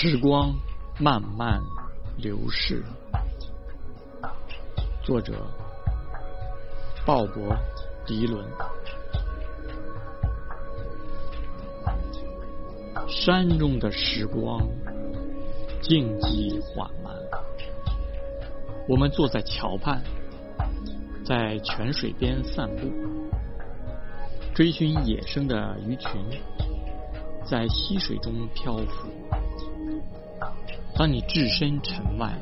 时光慢慢流逝。作者：鲍勃·迪伦。山中的时光静寂缓慢，我们坐在桥畔，在泉水边散步，追寻野生的鱼群，在溪水中漂浮。当你置身尘外，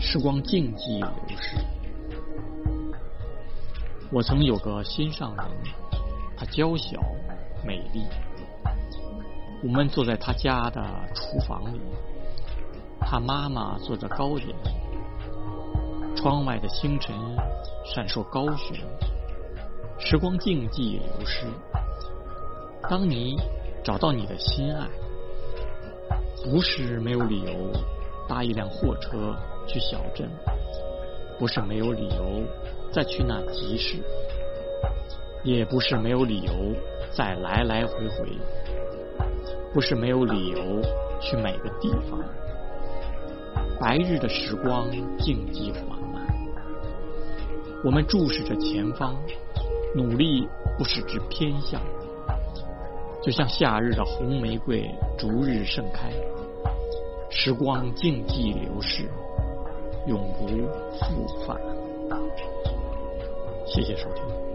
时光静寂流逝。我曾有个心上人，她娇小美丽。我们坐在她家的厨房里，她妈妈做着糕点。窗外的星辰闪烁高悬，时光静寂流逝。当你找到你的心爱。不是没有理由搭一辆货车去小镇，不是没有理由再去那集市，也不是没有理由再来来回回，不是没有理由去每个地方。白日的时光静寂缓慢，我们注视着前方，努力不使之偏向。就像夏日的红玫瑰逐日盛开，时光静寂流逝，永不复返。谢谢收听。